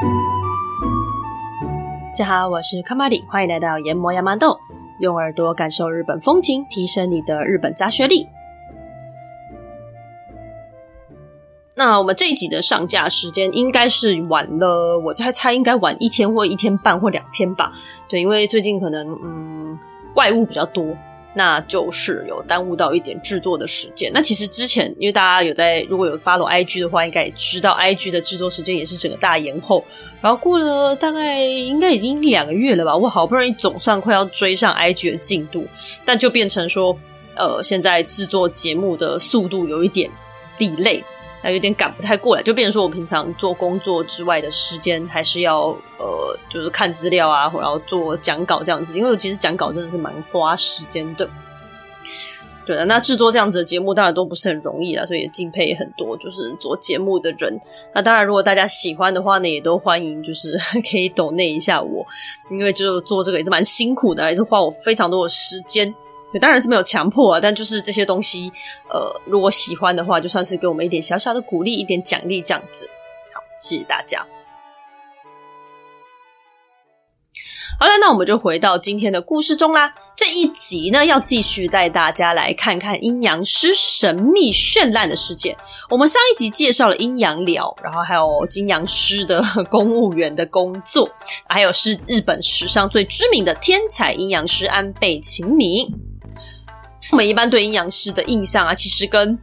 大家好，我是卡玛里，欢迎来到研磨亚麻豆，用耳朵感受日本风情，提升你的日本杂学力。那我们这一集的上架时间应该是晚了，我猜猜应该晚一天或一天半或两天吧。对，因为最近可能嗯外务比较多，那就是有耽误到一点制作的时间。那其实之前因为大家有在如果有 follow IG 的话，应该也知道 IG 的制作时间也是整个大延后。然后过了大概应该已经两个月了吧，我好不容易总算快要追上 IG 的进度，但就变成说呃现在制作节目的速度有一点。地累那有点赶不太过来，就变成说我平常做工作之外的时间，还是要呃，就是看资料啊，然后做讲稿这样子。因为我其实讲稿真的是蛮花时间的。对的，那制作这样子的节目当然都不是很容易啦，所以也敬佩很多就是做节目的人。那当然，如果大家喜欢的话呢，也都欢迎就是 可以 donate 一下我，因为就做这个也是蛮辛苦的，也是花我非常多的时间。当然是没有强迫啊，但就是这些东西，呃，如果喜欢的话，就算是给我们一点小小的鼓励，一点奖励这样子。好，谢谢大家。好了，那我们就回到今天的故事中啦。这一集呢，要继续带大家来看看阴阳师神秘绚烂的世界。我们上一集介绍了阴阳寮，然后还有金阳师的 公务员的工作，还有是日本史上最知名的天才阴阳师安倍晴明。我们一般对阴阳师的印象啊，其实跟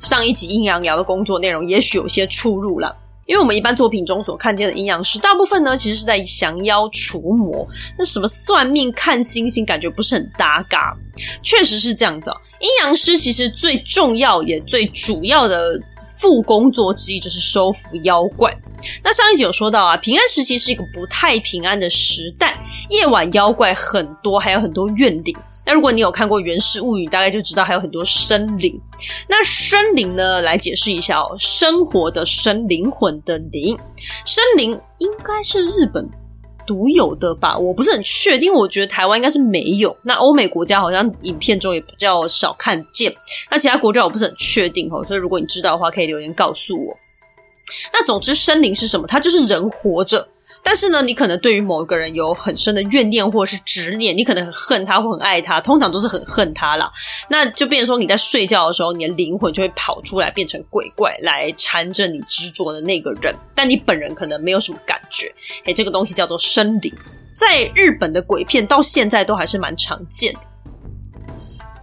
上一集阴阳寮的工作内容也许有些出入了。因为我们一般作品中所看见的阴阳师，大部分呢其实是在降妖除魔，那什么算命、看星星，感觉不是很搭嘎。确实是这样子哦。阴阳师其实最重要也最主要的副工作之一就是收服妖怪。那上一集有说到啊，平安时期是一个不太平安的时代，夜晚妖怪很多，还有很多怨灵。那如果你有看过《源氏物语》，大概就知道还有很多生灵。那生灵呢，来解释一下哦，生活的生，灵魂的灵，生灵应该是日本独有的吧？我不是很确定，我觉得台湾应该是没有。那欧美国家好像影片中也比较少看见。那其他国家我不是很确定哦，所以如果你知道的话，可以留言告诉我。那总之，生灵是什么？它就是人活着，但是呢，你可能对于某一个人有很深的怨念或者是执念，你可能很恨他或很爱他，通常都是很恨他啦。那就变成说，你在睡觉的时候，你的灵魂就会跑出来，变成鬼怪来缠着你执着的那个人，但你本人可能没有什么感觉。诶，这个东西叫做生灵，在日本的鬼片到现在都还是蛮常见的。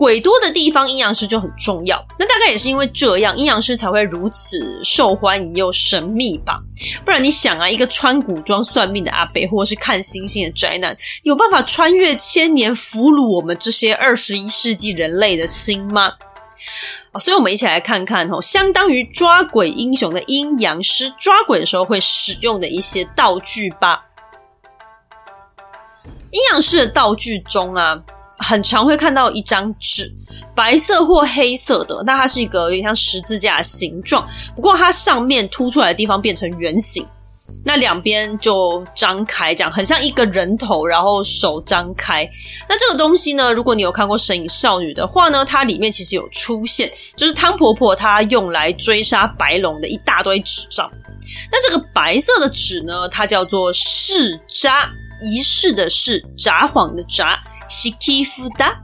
鬼多的地方，阴阳师就很重要。那大概也是因为这样，阴阳师才会如此受欢迎又神秘吧？不然你想啊，一个穿古装算命的阿伯，或是看星星的宅男，有办法穿越千年，俘虏我们这些二十一世纪人类的心吗？所以，我们一起来看看哦，相当于抓鬼英雄的阴阳师抓鬼的时候会使用的一些道具吧。阴阳师的道具中啊。很常会看到一张纸，白色或黑色的，那它是一个有点像十字架的形状，不过它上面凸出来的地方变成圆形，那两边就张开，这样很像一个人头，然后手张开。那这个东西呢，如果你有看过《神隐少女》的话呢，它里面其实有出现，就是汤婆婆她用来追杀白龙的一大堆纸张。那这个白色的纸呢，它叫做式札，仪式的式，札幌的札。西基夫达，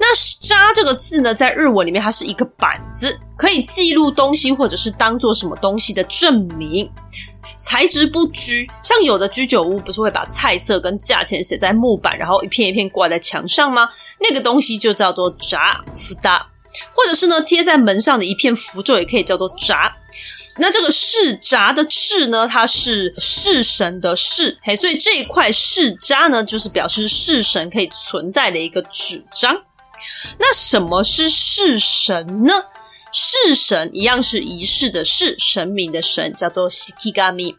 那“札”这个字呢，在日文里面它是一个板子，可以记录东西或者是当做什么东西的证明。材质不拘，像有的居酒屋不是会把菜色跟价钱写在木板，然后一片一片挂在墙上吗？那个东西就叫做札札达，或者是呢，贴在门上的一片符咒也可以叫做札。那这个世札的世呢，它是世神的世，嘿，所以这一块世札呢，就是表示世神可以存在的一个纸张。那什么是世神呢？世神一样是仪式的式，神明的神，叫做 Shikigami。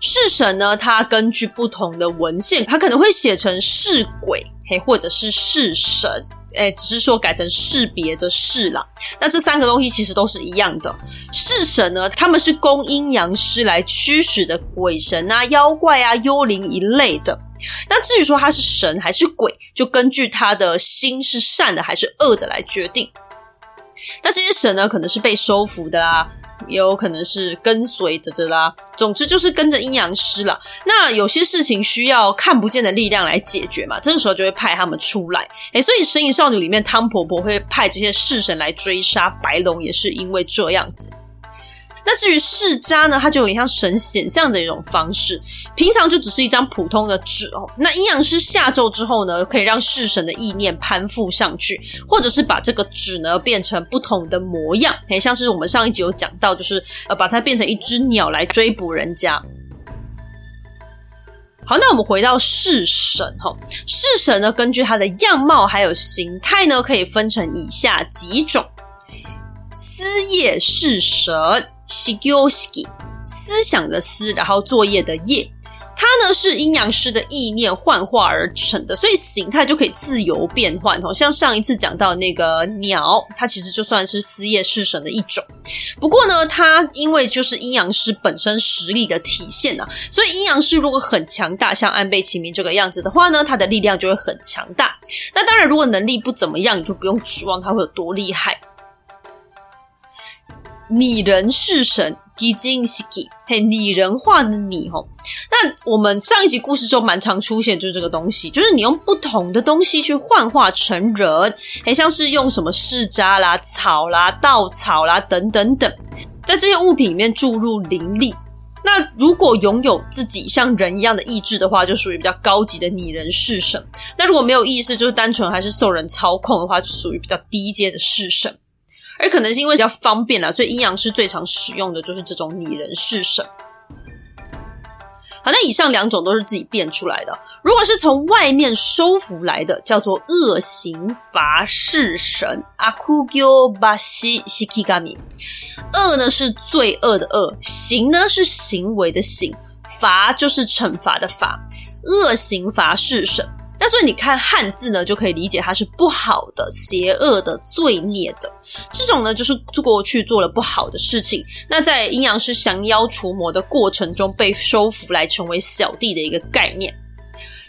式神呢，它根据不同的文献，它可能会写成式鬼，嘿，或者是式神。诶，只是说改成士别的士啦。那这三个东西其实都是一样的。式神呢，他们是供阴阳师来驱使的鬼神啊、妖怪啊、幽灵一类的。那至于说他是神还是鬼，就根据他的心是善的还是恶的来决定。那这些神呢，可能是被收服的啊，也有可能是跟随的的啦。总之就是跟着阴阳师啦。那有些事情需要看不见的力量来解决嘛，这个时候就会派他们出来。诶，所以《神隐少女》里面汤婆婆会派这些式神来追杀白龙，也是因为这样子。那至于释迦呢，它就有点像神显像的一种方式，平常就只是一张普通的纸哦。那阴阳师下咒之后呢，可以让式神的意念攀附上去，或者是把这个纸呢变成不同的模样，很，像是我们上一集有讲到，就是呃把它变成一只鸟来追捕人家。好，那我们回到式神哈，式神呢，根据它的样貌还有形态呢，可以分成以下几种：思业式神。西鸠西，思想的思，然后作业的业，它呢是阴阳师的意念幻化而成的，所以形态就可以自由变换哦。像上一次讲到那个鸟，它其实就算是思业式神的一种。不过呢，它因为就是阴阳师本身实力的体现啊，所以阴阳师如果很强大，像安倍晴明这个样子的话呢，他的力量就会很强大。那当然，如果能力不怎么样，你就不用指望他会有多厉害。拟人式神拟人式，嘿，拟人化的拟吼。那我们上一集故事中蛮常出现，就是这个东西，就是你用不同的东西去幻化成人，诶，像是用什么释迦啦、草啦、稻草啦等等等，在这些物品里面注入灵力。那如果拥有自己像人一样的意志的话，就属于比较高级的拟人式神。那如果没有意识，就是单纯还是受人操控的话，就属于比较低阶的式神。而可能是因为比较方便啦，所以阴阳师最常使用的就是这种拟人式神。好，那以上两种都是自己变出来的。如果是从外面收服来的，叫做恶行伐式神阿库鸠巴西西基嘎米。恶呢是罪恶的恶，行呢是行为的行，罚就是惩罚的罚。恶行伐式神。那所以你看汉字呢，就可以理解它是不好的、邪恶的、罪孽的。这种呢，就是过去做了不好的事情，那在阴阳师降妖除魔的过程中被收服来成为小弟的一个概念。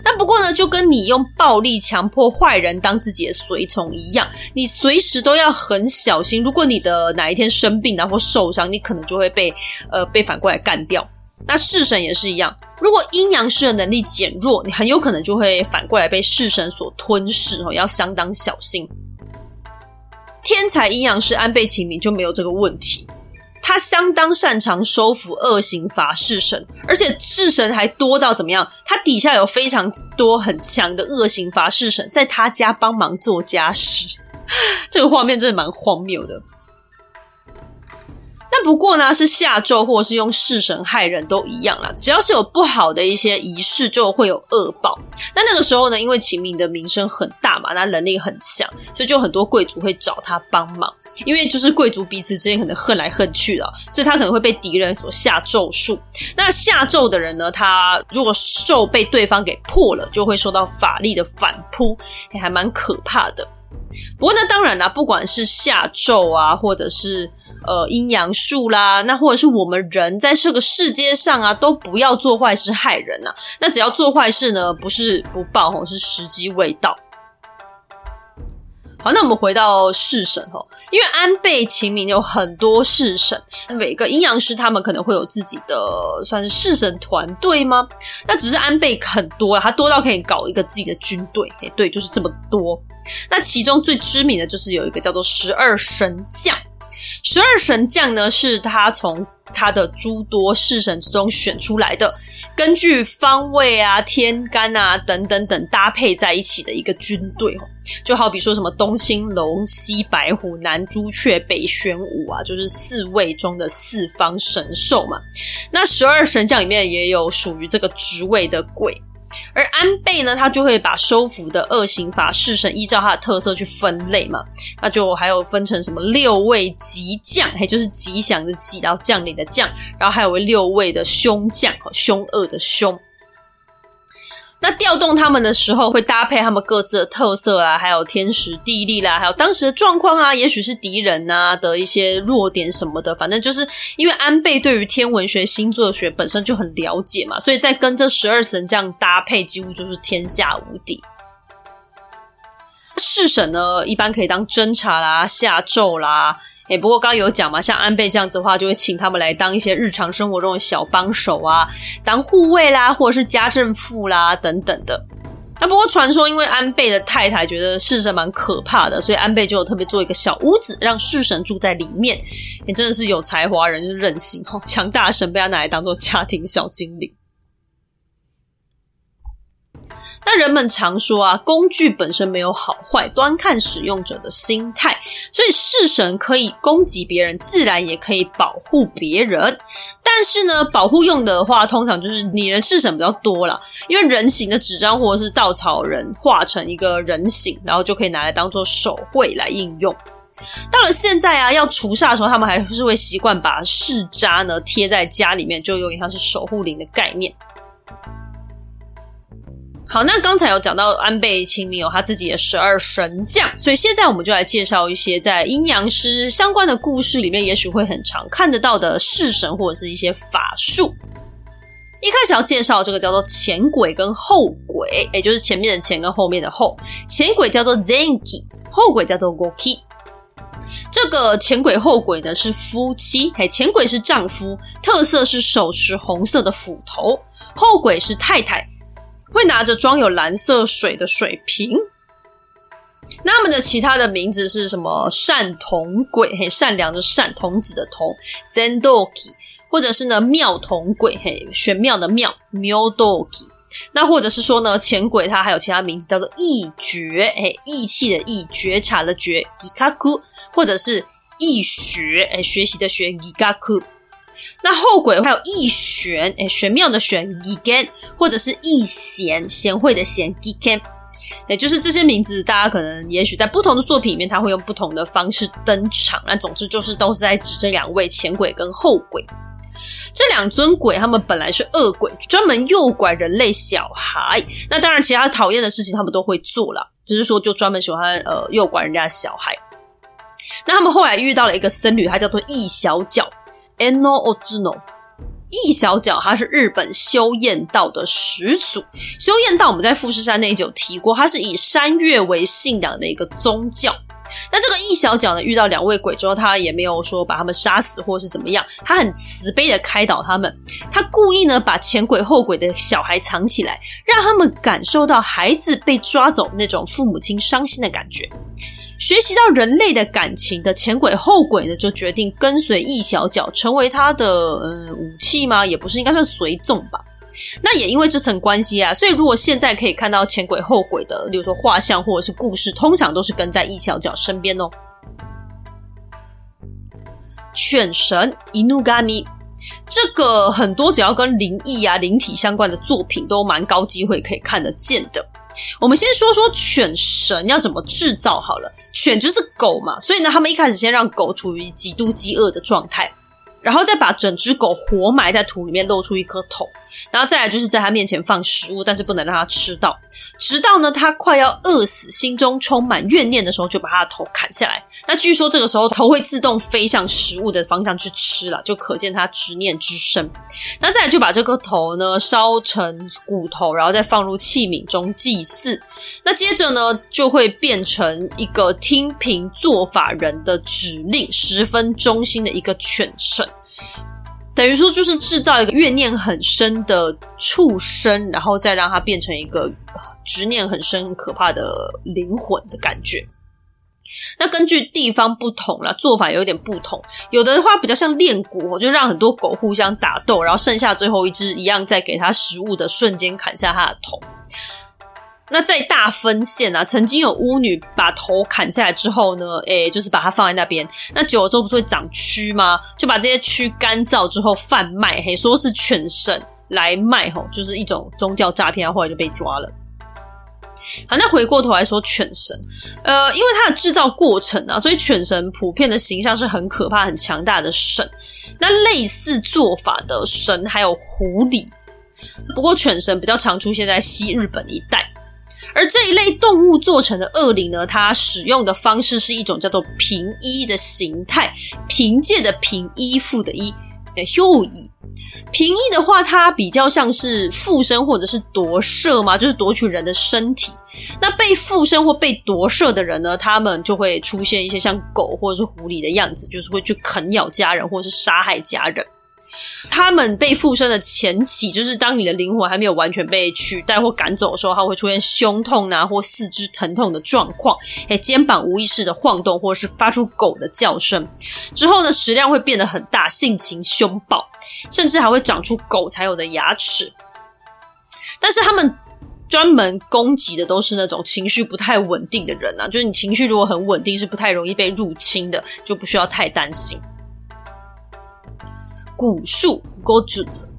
那不过呢，就跟你用暴力强迫坏人当自己的随从一样，你随时都要很小心。如果你的哪一天生病然后受伤，你可能就会被呃被反过来干掉。那式神也是一样，如果阴阳师的能力减弱，你很有可能就会反过来被式神所吞噬哦，要相当小心。天才阴阳师安倍晴明就没有这个问题，他相当擅长收服恶行法式神，而且式神还多到怎么样？他底下有非常多很强的恶行法式神，在他家帮忙做家事，这个画面真的蛮荒谬的。但不过呢，是下咒或者是用式神害人都一样啦。只要是有不好的一些仪式，就会有恶报。那那个时候呢，因为秦明的名声很大嘛，那能力很强，所以就很多贵族会找他帮忙。因为就是贵族彼此之间可能恨来恨去的，所以他可能会被敌人所下咒术。那下咒的人呢，他如果咒被对方给破了，就会受到法力的反扑，也还蛮可怕的。不过那，当然啦，不管是下咒啊，或者是呃阴阳术啦，那或者是我们人在这个世界上啊，都不要做坏事害人啊。那只要做坏事呢，不是不报，是时机未到。好，那我们回到式神哦，因为安倍晴明有很多式神，每个阴阳师他们可能会有自己的算是式神团队吗？那只是安倍很多啊，他多到可以搞一个自己的军队。对，就是这么多。那其中最知名的就是有一个叫做十二神将，十二神将呢是他从他的诸多式神之中选出来的，根据方位啊、天干啊等等等搭配在一起的一个军队哦。就好比说什么东青龙、西白虎、南朱雀、北玄武啊，就是四位中的四方神兽嘛。那十二神将里面也有属于这个职位的鬼。而安倍呢，他就会把收服的恶行法式神依照他的特色去分类嘛，那就还有分成什么六位吉将，嘿，就是吉祥的吉，然后将领的将，然后还有六位的凶将，凶恶的凶。那调动他们的时候，会搭配他们各自的特色啊，还有天时地利啦，还有当时的状况啊，也许是敌人啊的一些弱点什么的。反正就是因为安倍对于天文学、星座学本身就很了解嘛，所以在跟这十二神这样搭配，几乎就是天下无敌。侍神呢，一般可以当侦察啦、下咒啦。诶，不过刚刚有讲嘛，像安倍这样子的话，就会请他们来当一些日常生活中的小帮手啊，当护卫啦，或者是家政妇啦等等的。那不过传说，因为安倍的太太觉得侍神蛮可怕的，所以安倍就有特别做一个小屋子，让侍神住在里面。也真的是有才华人，就是任性哦，强大神被他拿来当做家庭小精灵。那人们常说啊，工具本身没有好坏，端看使用者的心态。所以式神可以攻击别人，自然也可以保护别人。但是呢，保护用的话，通常就是拟人式神比较多啦，因为人形的纸张或者是稻草人画成一个人形，然后就可以拿来当做手绘来应用。到了现在啊，要除煞的时候，他们还是会习惯把式渣呢贴在家里面，就有点像是守护灵的概念。好，那刚才有讲到安倍晴明有他自己的十二神将，所以现在我们就来介绍一些在阴阳师相关的故事里面，也许会很常看得到的式神或者是一些法术。一开始要介绍这个叫做前鬼跟后鬼，也就是前面的前跟后面的后。前鬼叫做 Zenki，后鬼叫做 Goki。这个前鬼后鬼呢是夫妻，嘿，前鬼是丈夫，特色是手持红色的斧头；后鬼是太太。会拿着装有蓝色水的水瓶。那么的其他的名字是什么？善童鬼，嘿，善良的善，童子的童，Zendoki，或者是呢妙童鬼，嘿，玄妙的妙，Myodoki。那或者是说呢，前鬼它还有其他名字叫做义觉，嘿，义气的义，觉察的觉，Gikaku，或者是义学，哎，学习的学，Gigaku。那后鬼还有义玄，诶玄妙的玄，Gigan，或者是义贤，贤惠的贤，Giken，也就是这些名字，大家可能也许在不同的作品里面，他会用不同的方式登场。那总之就是都是在指这两位前鬼跟后鬼。这两尊鬼，他们本来是恶鬼，专门诱拐人类小孩。那当然，其他讨厌的事情他们都会做了，只是说就专门喜欢呃诱拐人家小孩。那他们后来遇到了一个僧侣，他叫做易小角。Eno Ozuno，义小角，他是日本修验道的始祖。修验道我们在富士山那一集有提过，他是以山岳为信仰的一个宗教。那这个一小角呢，遇到两位鬼之后，他也没有说把他们杀死或是怎么样，他很慈悲的开导他们。他故意呢把前鬼后鬼的小孩藏起来，让他们感受到孩子被抓走那种父母亲伤心的感觉。学习到人类的感情的前鬼后鬼呢，就决定跟随易小角，成为他的嗯武器吗？也不是，应该算随从吧。那也因为这层关系啊，所以如果现在可以看到前鬼后鬼的，例如说画像或者是故事，通常都是跟在易小角身边哦。犬神伊努嘎咪，这个很多只要跟灵异啊、灵体相关的作品，都蛮高机会可以看得见的。我们先说说犬神要怎么制造好了。犬就是狗嘛，所以呢，他们一开始先让狗处于极度饥饿的状态。然后再把整只狗活埋在土里面，露出一颗头，然后再来就是在他面前放食物，但是不能让他吃到，直到呢他快要饿死，心中充满怨念的时候，就把他的头砍下来。那据说这个时候头会自动飞向食物的方向去吃了，就可见他执念之深。那再来就把这颗头呢烧成骨头，然后再放入器皿中祭祀。那接着呢就会变成一个听凭做法人的指令，十分忠心的一个犬神。等于说，就是制造一个怨念很深的畜生，然后再让它变成一个执念很深、很可怕的灵魂的感觉。那根据地方不同啦，做法有点不同。有的话比较像练骨，就让很多狗互相打斗，然后剩下最后一只一样，在给它食物的瞬间砍下它的头。那在大分县啊，曾经有巫女把头砍下来之后呢，诶，就是把它放在那边。那久了之后不是会长蛆吗？就把这些蛆干燥之后贩卖，嘿，说是犬神来卖，吼，就是一种宗教诈骗，后来就被抓了。好，那回过头来说犬神，呃，因为它的制造过程啊，所以犬神普遍的形象是很可怕、很强大的神。那类似做法的神还有狐狸，不过犬神比较常出现在西日本一带。而这一类动物做成的恶灵呢，它使用的方式是一种叫做凭依的形态，凭借的凭依附的依，休矣。平易的话，它比较像是附身或者是夺舍嘛，就是夺取人的身体。那被附身或被夺舍的人呢，他们就会出现一些像狗或者是狐狸的样子，就是会去啃咬家人或者是杀害家人。他们被附身的前期，就是当你的灵魂还没有完全被取代或赶走的时候，它会出现胸痛啊或四肢疼痛的状况，诶，肩膀无意识的晃动，或者是发出狗的叫声。之后呢，食量会变得很大，性情凶暴，甚至还会长出狗才有的牙齿。但是他们专门攻击的都是那种情绪不太稳定的人啊，就是你情绪如果很稳定，是不太容易被入侵的，就不需要太担心。蛊术，蛊术子，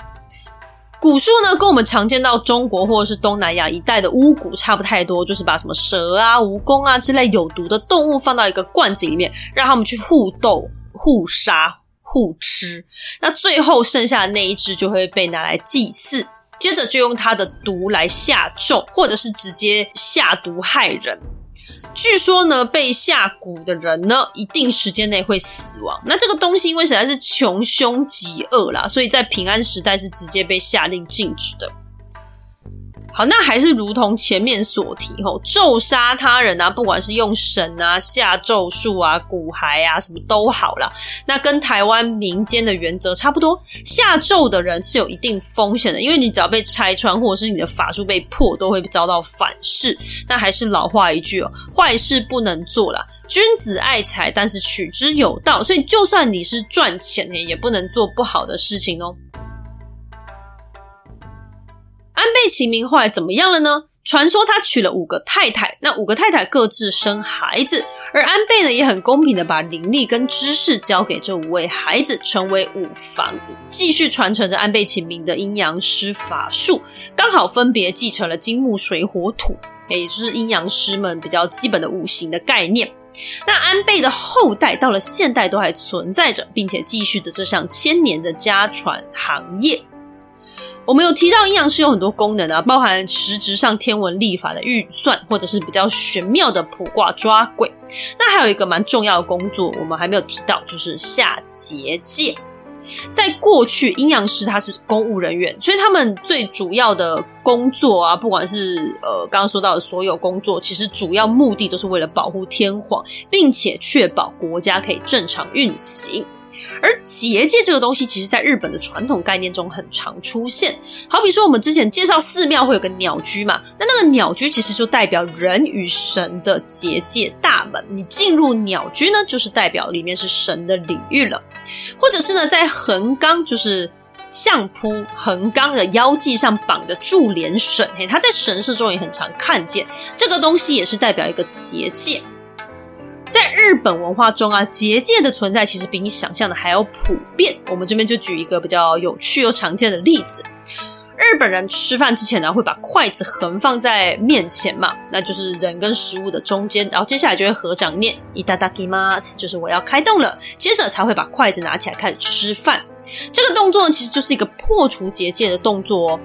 蛊术呢，跟我们常见到中国或者是东南亚一带的巫蛊差不太多，就是把什么蛇啊、蜈蚣啊之类有毒的动物放到一个罐子里面，让他们去互斗、互杀、互吃，那最后剩下的那一只就会被拿来祭祀，接着就用它的毒来下咒，或者是直接下毒害人。据说呢，被下蛊的人呢，一定时间内会死亡。那这个东西因为实在是穷凶极恶啦，所以在平安时代是直接被下令禁止的。好，那还是如同前面所提吼，咒杀他人啊，不管是用神啊、下咒术啊、骨骸啊，什么都好啦。那跟台湾民间的原则差不多，下咒的人是有一定风险的，因为你只要被拆穿，或者是你的法术被破，都会遭到反噬。那还是老话一句哦，坏事不能做啦。君子爱财，但是取之有道。所以，就算你是赚钱，也不能做不好的事情哦。安倍晴明后来怎么样了呢？传说他娶了五个太太，那五个太太各自生孩子，而安倍呢也很公平的把灵力跟知识交给这五位孩子，成为五房，继续传承着安倍晴明的阴阳师法术，刚好分别继承了金木水火土，也就是阴阳师们比较基本的五行的概念。那安倍的后代到了现代都还存在着，并且继续着这项千年的家传行业。我们有提到阴阳师有很多功能啊，包含实质上天文历法的运算，或者是比较玄妙的卜卦抓鬼。那还有一个蛮重要的工作，我们还没有提到，就是下结界。在过去，阴阳师他是公务人员，所以他们最主要的工作啊，不管是呃刚刚说到的所有工作，其实主要目的都是为了保护天皇，并且确保国家可以正常运行。而结界这个东西，其实在日本的传统概念中很常出现。好比说，我们之前介绍寺庙会有个鸟居嘛，那那个鸟居其实就代表人与神的结界大门。你进入鸟居呢，就是代表里面是神的领域了。或者是呢，在横纲，就是相扑横纲的腰际上绑的注连绳，嘿，它在神社中也很常看见。这个东西也是代表一个结界。在日本文化中啊，结界的存在其实比你想象的还要普遍。我们这边就举一个比较有趣又常见的例子：日本人吃饭之前呢，会把筷子横放在面前嘛，那就是人跟食物的中间，然后接下来就会合掌念“いただきます”，就是我要开动了，接着才会把筷子拿起来开始吃饭。这个动作呢，其实就是一个破除结界的动作哦。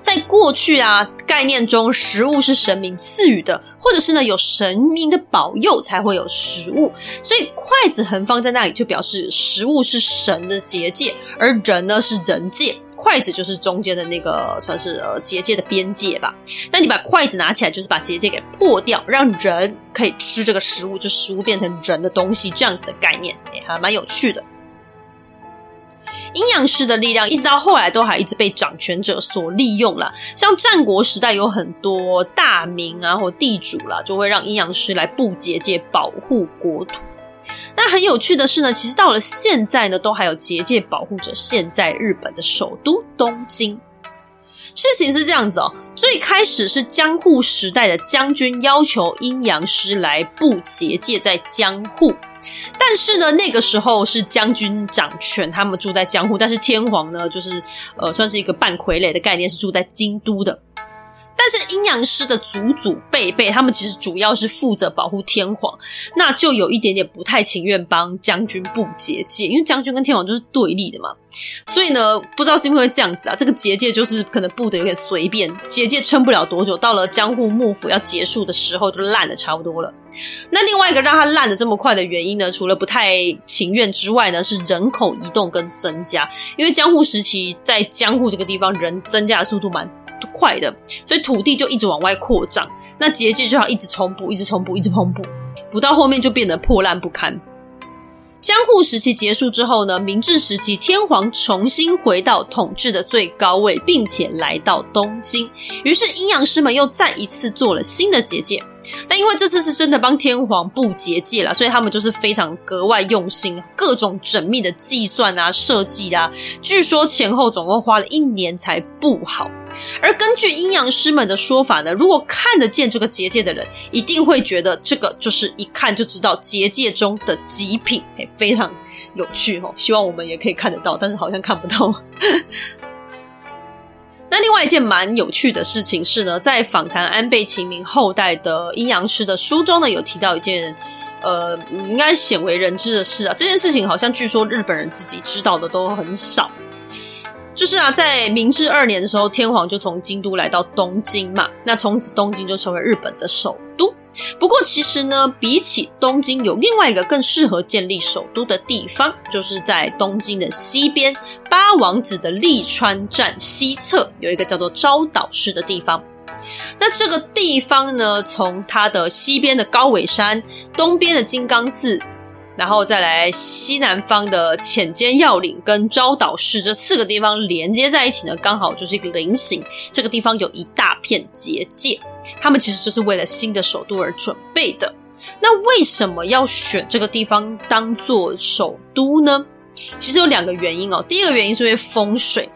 在过去啊，概念中食物是神明赐予的，或者是呢有神明的保佑才会有食物，所以筷子横放在那里就表示食物是神的结界，而人呢是人界，筷子就是中间的那个算是呃结界的边界吧。那你把筷子拿起来，就是把结界给破掉，让人可以吃这个食物，就食物变成人的东西，这样子的概念，哎，还蛮有趣的。阴阳师的力量一直到后来都还一直被掌权者所利用了。像战国时代有很多大名啊或地主啦，就会让阴阳师来布结界保护国土。那很有趣的是呢，其实到了现在呢，都还有结界保护着现在日本的首都东京。事情是这样子哦，最开始是江户时代的将军要求阴阳师来布结界在江户。但是呢，那个时候是将军掌权，他们住在江户，但是天皇呢，就是呃，算是一个半傀儡的概念，是住在京都的。但是阴阳师的祖祖辈辈，他们其实主要是负责保护天皇，那就有一点点不太情愿帮将军布结界，因为将军跟天皇就是对立的嘛。所以呢，不知道是不是这样子啊？这个结界就是可能布的有点随便，结界撑不了多久，到了江户幕府要结束的时候就烂的差不多了。那另外一个让它烂的这么快的原因呢，除了不太情愿之外呢，是人口移动跟增加，因为江户时期在江户这个地方人增加的速度蛮快的，所以土地就一直往外扩张，那结界就要一直重补，一直重补，一直重补，补到后面就变得破烂不堪。江户时期结束之后呢，明治时期天皇重新回到统治的最高位，并且来到东京，于是阴阳师们又再一次做了新的结界。但因为这次是真的帮天皇布结界了，所以他们就是非常格外用心，各种缜密的计算啊、设计啊，据说前后总共花了一年才布好。而根据阴阳师们的说法呢，如果看得见这个结界的人，一定会觉得这个就是一看就知道结界中的极品，非常有趣哦。希望我们也可以看得到，但是好像看不到。那另外一件蛮有趣的事情是呢，在访谈安倍晴明后代的阴阳师的书中呢，有提到一件呃，应该鲜为人知的事啊。这件事情好像据说日本人自己知道的都很少。就是啊，在明治二年的时候，天皇就从京都来到东京嘛，那从此东京就成为日本的首都。不过，其实呢，比起东京，有另外一个更适合建立首都的地方，就是在东京的西边，八王子的立川站西侧有一个叫做招岛市的地方。那这个地方呢，从它的西边的高尾山，东边的金刚寺。然后再来西南方的浅间要领跟招岛市这四个地方连接在一起呢，刚好就是一个菱形。这个地方有一大片结界，他们其实就是为了新的首都而准备的。那为什么要选这个地方当做首都呢？其实有两个原因哦。第一个原因是因为风水，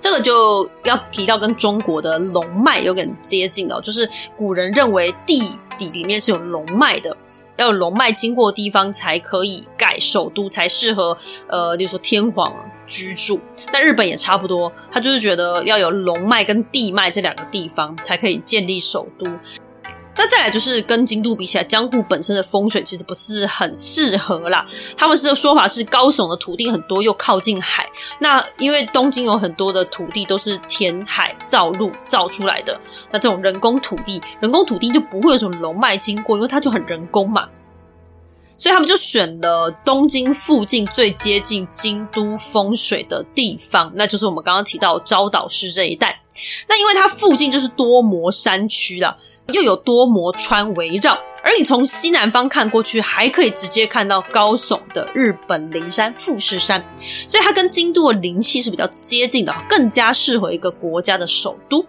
这个就要提到跟中国的龙脉有点接近哦，就是古人认为地。底里面是有龙脉的，要有龙脉经过的地方才可以盖首都，才适合呃，就是说天皇居住。那日本也差不多，他就是觉得要有龙脉跟地脉这两个地方才可以建立首都。那再来就是跟京都比起来，江户本身的风水其实不是很适合啦。他们是的说法是高耸的土地很多，又靠近海。那因为东京有很多的土地都是填海造陆造出来的，那这种人工土地，人工土地就不会有什么龙脉经过，因为它就很人工嘛。所以他们就选了东京附近最接近京都风水的地方，那就是我们刚刚提到招岛市这一带。那因为它附近就是多摩山区啦，又有多摩川围绕，而你从西南方看过去，还可以直接看到高耸的日本灵山富士山，所以它跟京都的灵气是比较接近的，更加适合一个国家的首都。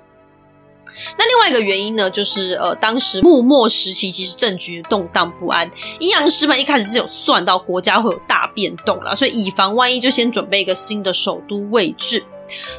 那另外一个原因呢，就是呃，当时幕末时期其实政局动荡不安，阴阳师们一开始是有算到国家会有大变动啦，所以以防万一，就先准备一个新的首都位置。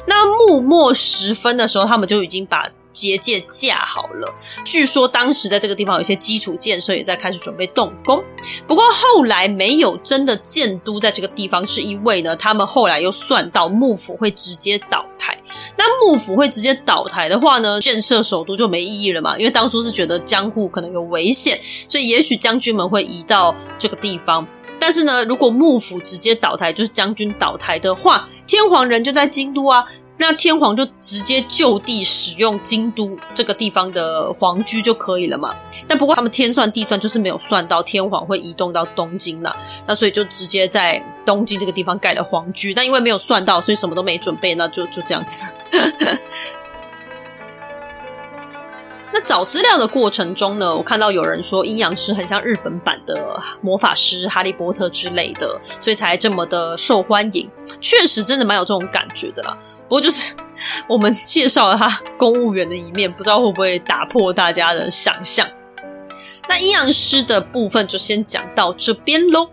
那幕末时分的时候，他们就已经把结界架好了，据说当时在这个地方有一些基础建设也在开始准备动工。不过后来没有真的建都在这个地方，是因为呢，他们后来又算到幕府会直接倒台。那幕府会直接倒台的话呢，建设首都就没意义了嘛，因为当初是觉得江户可能有危险，所以也许将军们会移到这个地方。但是呢，如果幕府直接倒台，就是将军倒台的话，天皇人就在京都啊。那天皇就直接就地使用京都这个地方的皇居就可以了嘛？但不过他们天算地算，就是没有算到天皇会移动到东京了，那所以就直接在东京这个地方盖了皇居。但因为没有算到，所以什么都没准备，那就就这样子。那找资料的过程中呢，我看到有人说阴阳师很像日本版的魔法师、哈利波特之类的，所以才这么的受欢迎。确实，真的蛮有这种感觉的啦。不过就是 我们介绍了他公务员的一面，不知道会不会打破大家的想象。那阴阳师的部分就先讲到这边喽。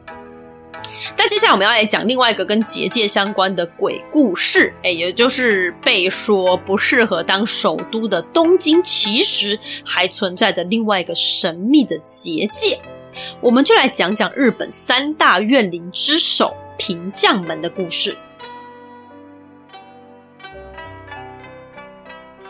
那接下来我们要来讲另外一个跟结界相关的鬼故事，哎，也就是被说不适合当首都的东京，其实还存在着另外一个神秘的结界。我们就来讲讲日本三大怨灵之首平将门的故事。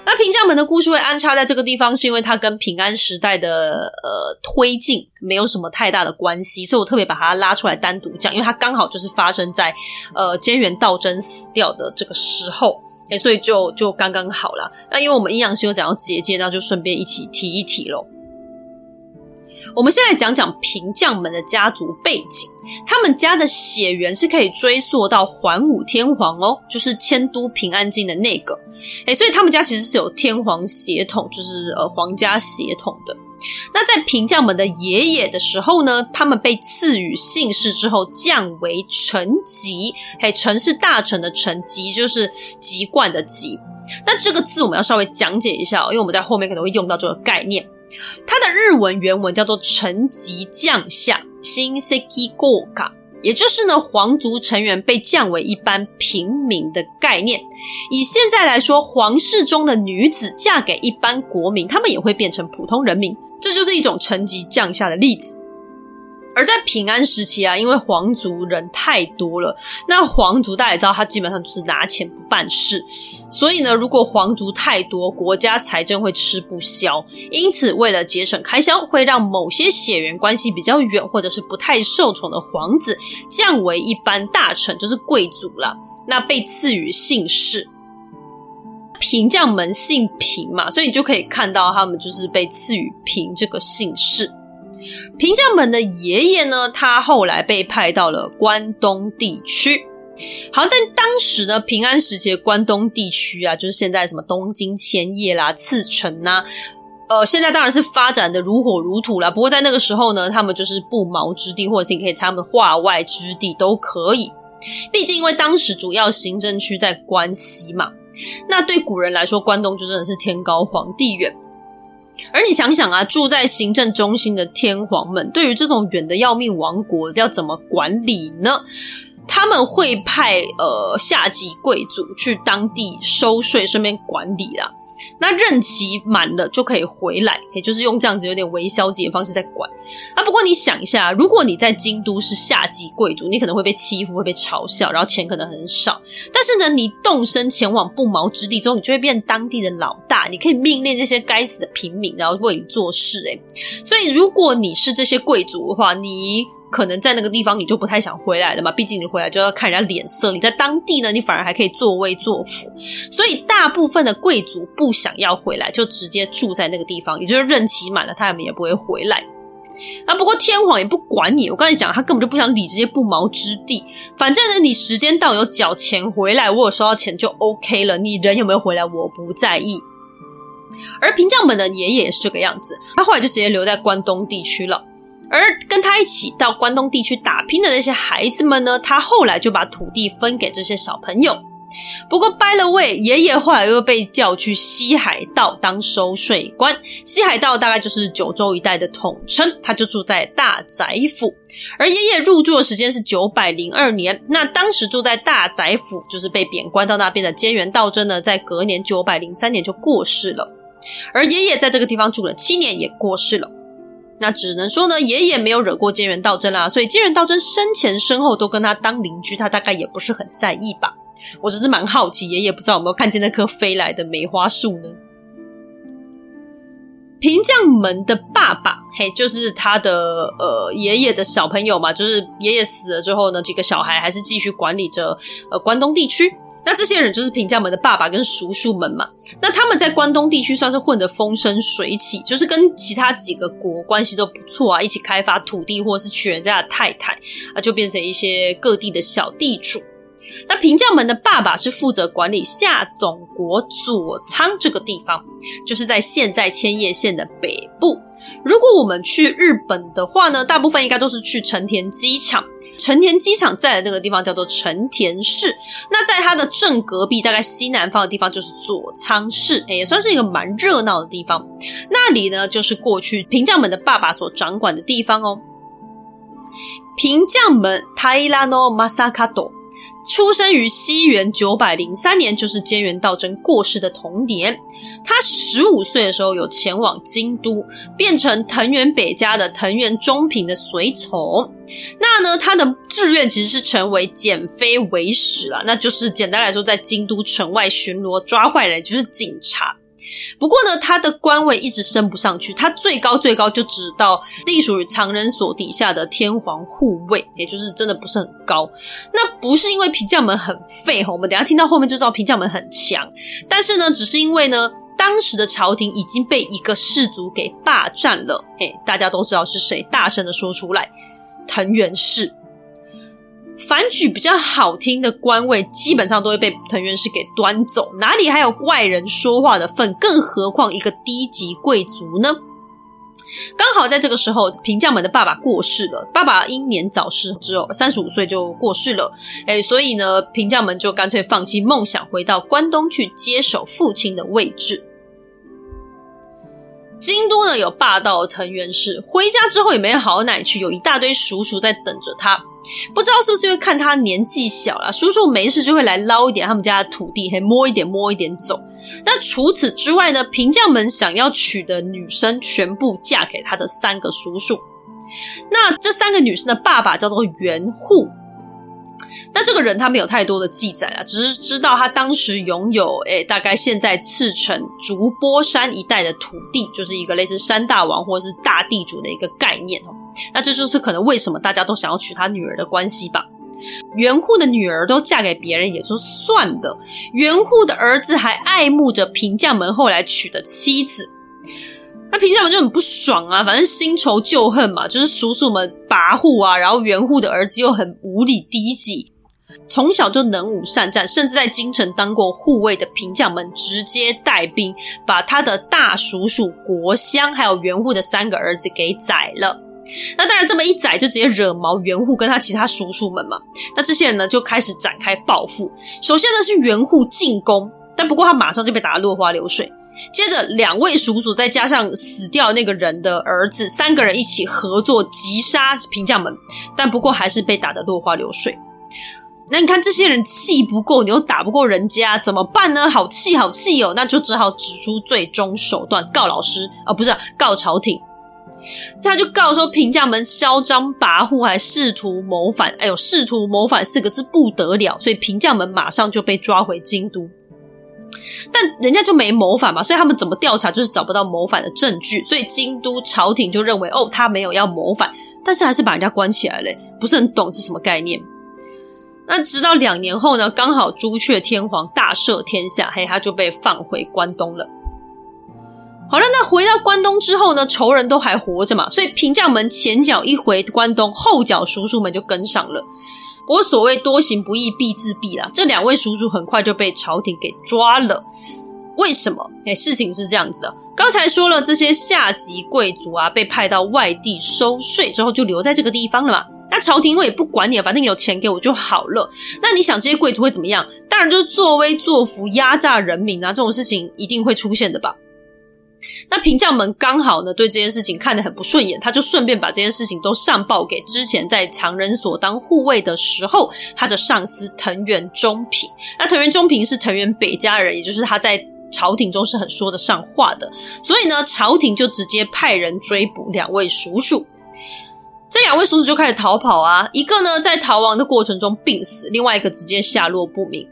那平将门的故事会安插在这个地方，是因为它跟平安时代的呃推进没有什么太大的关系，所以我特别把它拉出来单独讲，因为它刚好就是发生在呃菅原道真死掉的这个时候，诶，所以就就刚刚好啦。那因为我们阴阳师有讲到结界，那就顺便一起提一提喽。我们先来讲讲平将门的家族背景，他们家的血缘是可以追溯到桓武天皇哦，就是迁都平安京的那个，诶，所以他们家其实是有天皇血统，就是呃皇家血统的。那在平将门的爷爷的时候呢，他们被赐予姓氏之后降为臣籍，嘿，臣是大臣的臣，籍就是籍贯的籍。那这个字我们要稍微讲解一下，因为我们在后面可能会用到这个概念。它的日文原文叫做“臣级将相”，新 seki goka，也就是呢，皇族成员被降为一般平民的概念。以现在来说，皇室中的女子嫁给一般国民，他们也会变成普通人民，这就是一种臣级降下的例子。而在平安时期啊，因为皇族人太多了，那皇族大家也知道，他基本上就是拿钱不办事，所以呢，如果皇族太多，国家财政会吃不消。因此，为了节省开销，会让某些血缘关系比较远或者是不太受宠的皇子降为一般大臣，就是贵族了。那被赐予姓氏，平将门姓平嘛，所以你就可以看到他们就是被赐予平这个姓氏。平将门的爷爷呢，他后来被派到了关东地区。好，但当时呢，平安时期的关东地区啊，就是现在什么东京、千叶啦、茨城呐，呃，现在当然是发展的如火如荼啦。不过在那个时候呢，他们就是不毛之地，或者是你可以称他们化外之地都可以。毕竟因为当时主要行政区在关西嘛，那对古人来说，关东就真的是天高皇帝远。而你想想啊，住在行政中心的天皇们，对于这种远的要命王国，要怎么管理呢？他们会派呃下级贵族去当地收税，顺便管理啦。那任期满了就可以回来，也就是用这样子有点微消极的方式在管。啊，不过你想一下，如果你在京都是下级贵族，你可能会被欺负，会被嘲笑，然后钱可能很少。但是呢，你动身前往不毛之地之后，你就会变当地的老大，你可以命令那些该死的平民，然后为你做事。诶，所以如果你是这些贵族的话，你。可能在那个地方你就不太想回来了嘛，毕竟你回来就要看人家脸色。你在当地呢，你反而还可以作威作福。所以大部分的贵族不想要回来，就直接住在那个地方，也就是任期满了，他们也不会回来。啊，不过天皇也不管你，我刚才讲，他根本就不想理这些不毛之地。反正呢，你时间到有缴钱回来，我有收到钱就 OK 了。你人有没有回来，我不在意。而平将门的爷爷也是这个样子，他后来就直接留在关东地区了。而跟他一起到关东地区打拼的那些孩子们呢，他后来就把土地分给这些小朋友。不过，by the way，爷爷后来又被调去西海道当收税官。西海道大概就是九州一带的统称，他就住在大宰府。而爷爷入住的时间是九百零二年。那当时住在大宰府，就是被贬官到那边的菅原道真呢，在隔年九百零三年就过世了。而爷爷在这个地方住了七年，也过世了。那只能说呢，爷爷没有惹过菅原道真啦，所以菅原道真生前身后都跟他当邻居，他大概也不是很在意吧。我只是蛮好奇，爷爷不知道有没有看见那棵飞来的梅花树呢？平将门的爸爸，嘿，就是他的呃爷爷的小朋友嘛，就是爷爷死了之后呢，几个小孩还是继续管理着呃关东地区。那这些人就是平将门的爸爸跟叔叔们嘛。那他们在关东地区算是混得风生水起，就是跟其他几个国关系都不错啊，一起开发土地或是娶人家的太太啊，就变成一些各地的小地主。那平将门的爸爸是负责管理下总国佐仓这个地方，就是在现在千叶县的北部。如果我们去日本的话呢，大部分应该都是去成田机场。成田机场在的那个地方叫做成田市。那在它的正隔壁，大概西南方的地方就是佐仓市，也算是一个蛮热闹的地方。那里呢，就是过去平将门的爸爸所掌管的地方哦。平将门平野正门。出生于西元九百零三年，就是菅原道真过世的同年。他十五岁的时候有前往京都，变成藤原北家的藤原忠平的随从。那呢，他的志愿其实是成为减非为使啦，那就是简单来说，在京都城外巡逻抓坏人，就是警察。不过呢，他的官位一直升不上去，他最高最高就只到隶属于藏人所底下的天皇护卫，也就是真的不是很高。那不是因为平将门很废，我们等下听到后面就知道平将门很强。但是呢，只是因为呢，当时的朝廷已经被一个氏族给霸占了。嘿，大家都知道是谁，大声的说出来，藤原氏。反举比较好听的官位，基本上都会被藤原氏给端走，哪里还有外人说话的份？更何况一个低级贵族呢？刚好在这个时候，平将门的爸爸过世了，爸爸英年早逝，只有三十五岁就过世了。诶，所以呢，平将门就干脆放弃梦想，回到关东去接手父亲的位置。京都呢，有霸道的藤原氏，回家之后也没好哪里去，有一大堆叔叔在等着他。不知道是不是因为看他年纪小啦，叔叔没事就会来捞一点他们家的土地，还摸一点摸一点走。那除此之外呢，平将门想要娶的女生全部嫁给他的三个叔叔。那这三个女生的爸爸叫做源户。那这个人他没有太多的记载啊，只是知道他当时拥有诶，大概现在赤城竹波山一带的土地，就是一个类似山大王或者是大地主的一个概念哦。那这就是可能为什么大家都想要娶他女儿的关系吧。源户的女儿都嫁给别人也就算的，源户的儿子还爱慕着平将门后来娶的妻子，那平将门就很不爽啊，反正新仇旧恨嘛，就是叔叔们跋扈啊，然后源户的儿子又很无理低级，从小就能武善战，甚至在京城当过护卫的平将门直接带兵把他的大叔叔国香还有源户的三个儿子给宰了。那当然，这么一宰就直接惹毛源户跟他其他叔叔们嘛。那这些人呢就开始展开报复。首先呢是源户进攻，但不过他马上就被打得落花流水。接着两位叔叔再加上死掉那个人的儿子，三个人一起合作击杀平将门，但不过还是被打得落花流水。那你看这些人气不够，你又打不过人家，怎么办呢？好气好气哦，那就只好指出最终手段，告老师啊，不是告朝廷。他就告说平将门嚣张跋扈，还试图谋反。哎呦，试图谋反四个字不得了，所以平将门马上就被抓回京都。但人家就没谋反嘛，所以他们怎么调查就是找不到谋反的证据，所以京都朝廷就认为哦，他没有要谋反，但是还是把人家关起来了，不是很懂是什么概念。那直到两年后呢，刚好朱雀天皇大赦天下，嘿，他就被放回关东了。好了，那回到关东之后呢，仇人都还活着嘛，所以平将门前脚一回关东，后脚叔叔们就跟上了。不过所谓多行不义必自毙啦，这两位叔叔很快就被朝廷给抓了。为什么？哎，事情是这样子的，刚才说了，这些下级贵族啊，被派到外地收税之后，就留在这个地方了嘛。那朝廷因为也不管你了，反正有钱给我就好了。那你想这些贵族会怎么样？当然就是作威作福，压榨人民啊，这种事情一定会出现的吧。平将门刚好呢，对这件事情看得很不顺眼，他就顺便把这件事情都上报给之前在藏人所当护卫的时候他的上司藤原忠平。那藤原忠平是藤原北家人，也就是他在朝廷中是很说得上话的，所以呢，朝廷就直接派人追捕两位叔叔。这两位叔叔就开始逃跑啊，一个呢在逃亡的过程中病死，另外一个直接下落不明。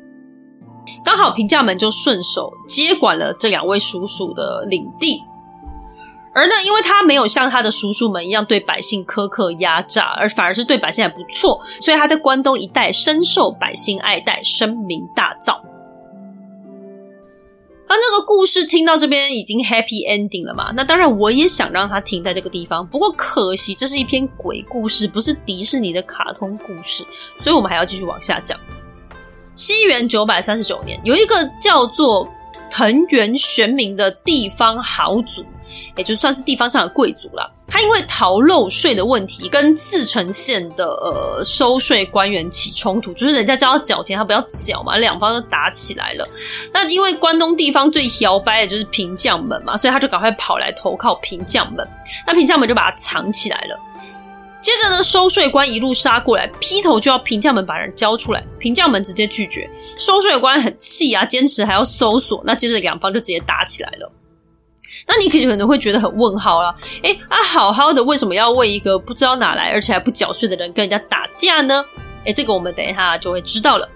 刚好平将门就顺手接管了这两位叔叔的领地，而呢，因为他没有像他的叔叔们一样对百姓苛刻压榨，而反而是对百姓还不错，所以他在关东一带深受百姓爱戴，声名大噪。那这个故事听到这边已经 happy ending 了嘛？那当然，我也想让他停在这个地方，不过可惜这是一篇鬼故事，不是迪士尼的卡通故事，所以我们还要继续往下讲。西元九百三十九年，有一个叫做藤原玄明的地方豪族，也就算是地方上的贵族啦。他因为逃漏税的问题，跟茨城县的呃收税官员起冲突，就是人家叫他缴钱，他不要缴嘛，两方都打起来了。那因为关东地方最摇摆的就是平将门嘛，所以他就赶快跑来投靠平将门。那平将门就把他藏起来了。接着呢，收税官一路杀过来，劈头就要平将门把人交出来。平将门直接拒绝，收税官很气啊，坚持还要搜索。那接着两方就直接打起来了。那你可能会觉得很问号啦，诶啊，好好的为什么要为一个不知道哪来而且还不缴税的人跟人家打架呢？诶这个我们等一下就会知道了。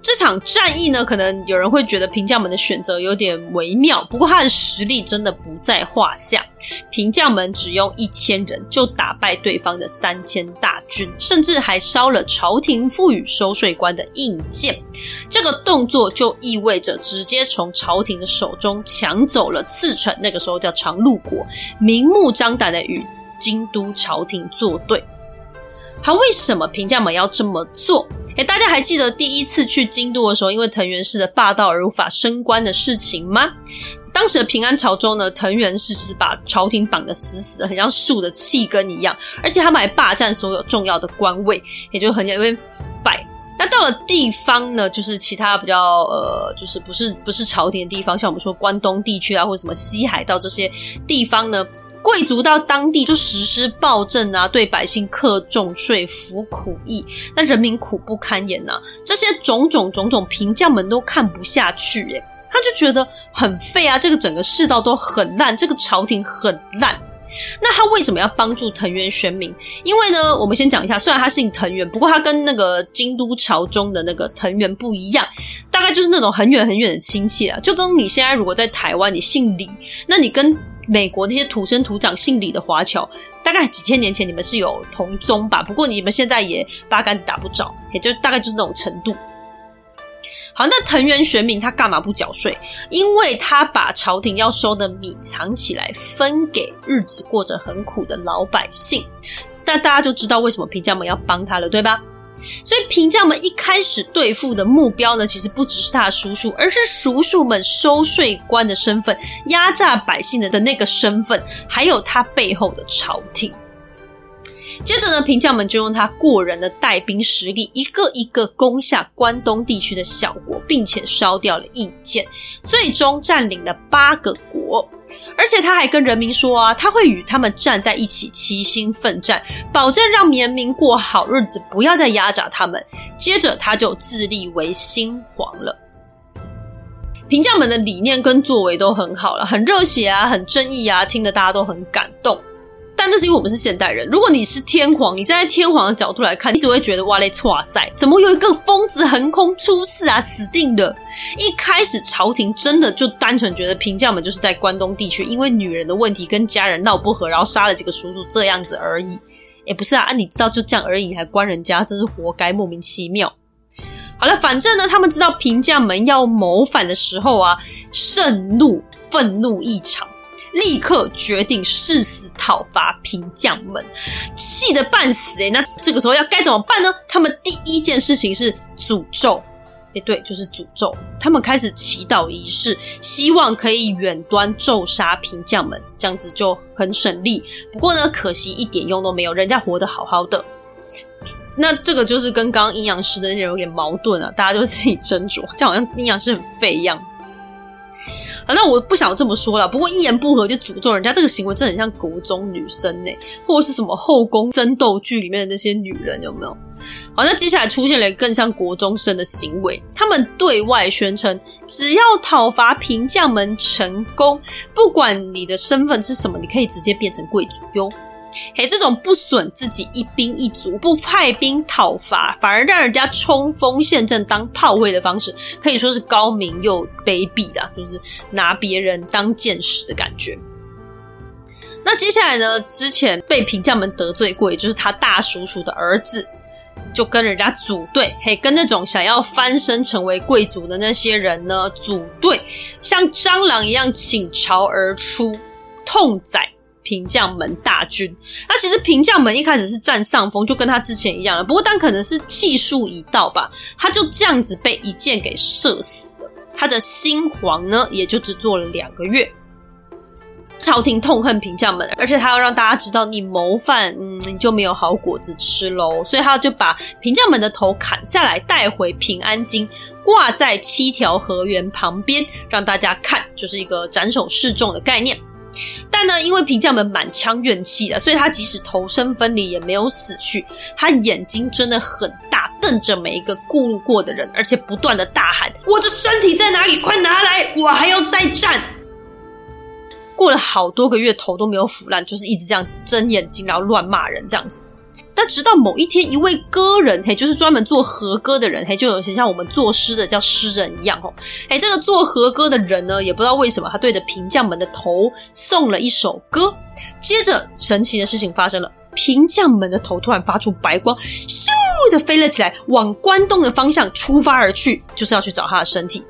这场战役呢，可能有人会觉得平将门的选择有点微妙，不过他的实力真的不在话下。平将门只用一千人就打败对方的三千大军，甚至还烧了朝廷赋予收税官的印鉴。这个动作就意味着直接从朝廷的手中抢走了赐城，那个时候叫长鹿国，明目张胆的与京都朝廷作对。他为什么平价门要这么做？诶，大家还记得第一次去京都的时候，因为藤原氏的霸道而无法升官的事情吗？当时的平安朝中呢，藤原氏就是把朝廷绑得死死的，很像树的气根一样，而且他们还霸占所有重要的官位，也就很有点腐败。那到了地方呢，就是其他比较呃，就是不是不是朝廷的地方，像我们说关东地区啊，或者什么西海道这些地方呢，贵族到当地就实施暴政啊，对百姓课重税、服苦役，那人民苦不堪言呐、啊。这些种种种种，平将们都看不下去，诶他就觉得很废啊，这个整个世道都很烂，这个朝廷很烂。那他为什么要帮助藤原玄明？因为呢，我们先讲一下，虽然他姓藤原，不过他跟那个京都朝中的那个藤原不一样，大概就是那种很远很远的亲戚啊。就跟你现在如果在台湾，你姓李，那你跟美国那些土生土长姓李的华侨，大概几千年前你们是有同宗吧？不过你们现在也八竿子打不着，也就大概就是那种程度。好，那藤原玄明他干嘛不缴税？因为他把朝廷要收的米藏起来，分给日子过着很苦的老百姓。那大家就知道为什么平将门要帮他了，对吧？所以平将门一开始对付的目标呢，其实不只是他的叔叔，而是叔叔们收税官的身份、压榨百姓的的那个身份，还有他背后的朝廷。接着呢，平将门就用他过人的带兵实力，一个一个攻下关东地区的小国，并且烧掉了印鉴，最终占领了八个国。而且他还跟人民说啊，他会与他们站在一起，齐心奋战，保证让绵民过好日子，不要再压榨他们。接着他就自立为新皇了。平将门的理念跟作为都很好了，很热血啊，很正义啊，听得大家都很感动。但那是因为我们是现代人。如果你是天皇，你站在天皇的角度来看，你只会觉得哇嘞，哇塞，怎么有一个疯子横空出世啊？死定了！一开始朝廷真的就单纯觉得平将门就是在关东地区，因为女人的问题跟家人闹不和，然后杀了几个叔叔这样子而已。也，不是啊，啊，你知道就这样而已，你还关人家，真是活该，莫名其妙。好了，反正呢，他们知道平将门要谋反的时候啊，盛怒，愤怒异常。立刻决定誓死讨伐平将门，气得半死诶，那这个时候要该怎么办呢？他们第一件事情是诅咒，诶，对，就是诅咒。他们开始祈祷仪式，希望可以远端咒杀平将们，这样子就很省力。不过呢，可惜一点用都没有，人家活得好好的。那这个就是跟刚刚阴阳师的内容有点矛盾啊，大家就自己斟酌，就好像阴阳师很废一样。啊，那我不想这么说了。不过一言不合就诅咒人家，这个行为真的很像国中女生呢，或者是什么后宫争斗剧里面的那些女人，有没有？好，那接下来出现了更像国中生的行为，他们对外宣称，只要讨伐平将门成功，不管你的身份是什么，你可以直接变成贵族哟。嘿，这种不损自己一兵一卒，不派兵讨伐，反而让人家冲锋陷阵当炮灰的方式，可以说是高明又卑鄙的，就是拿别人当箭矢的感觉。那接下来呢？之前被平将们得罪过，也就是他大叔叔的儿子，就跟人家组队，嘿，跟那种想要翻身成为贵族的那些人呢组队，像蟑螂一样倾巢而出，痛宰。平将门大军，那其实平将门一开始是占上风，就跟他之前一样了。不过，但可能是气数已到吧，他就这样子被一箭给射死了。他的新皇呢，也就只做了两个月。朝廷痛恨平将门，而且他要让大家知道，你谋反，嗯，你就没有好果子吃喽。所以他就把平将门的头砍下来，带回平安京，挂在七条河原旁边，让大家看，就是一个斩首示众的概念。但呢，因为平将们满腔怨气的，所以他即使头身分离也没有死去。他眼睛真的很大，瞪着每一个路过的人，而且不断的大喊：“我的身体在哪里？快拿来！我还要再战！”过了好多个月，头都没有腐烂，就是一直这样睁眼睛，然后乱骂人这样子。但直到某一天，一位歌人，嘿，就是专门做和歌的人，嘿，就有些像我们作诗的叫诗人一样，哦，嘿，这个做和歌的人呢，也不知道为什么，他对着平将门的头送了一首歌。接着，神奇的事情发生了，平将门的头突然发出白光，咻的飞了起来，往关东的方向出发而去，就是要去找他的身体。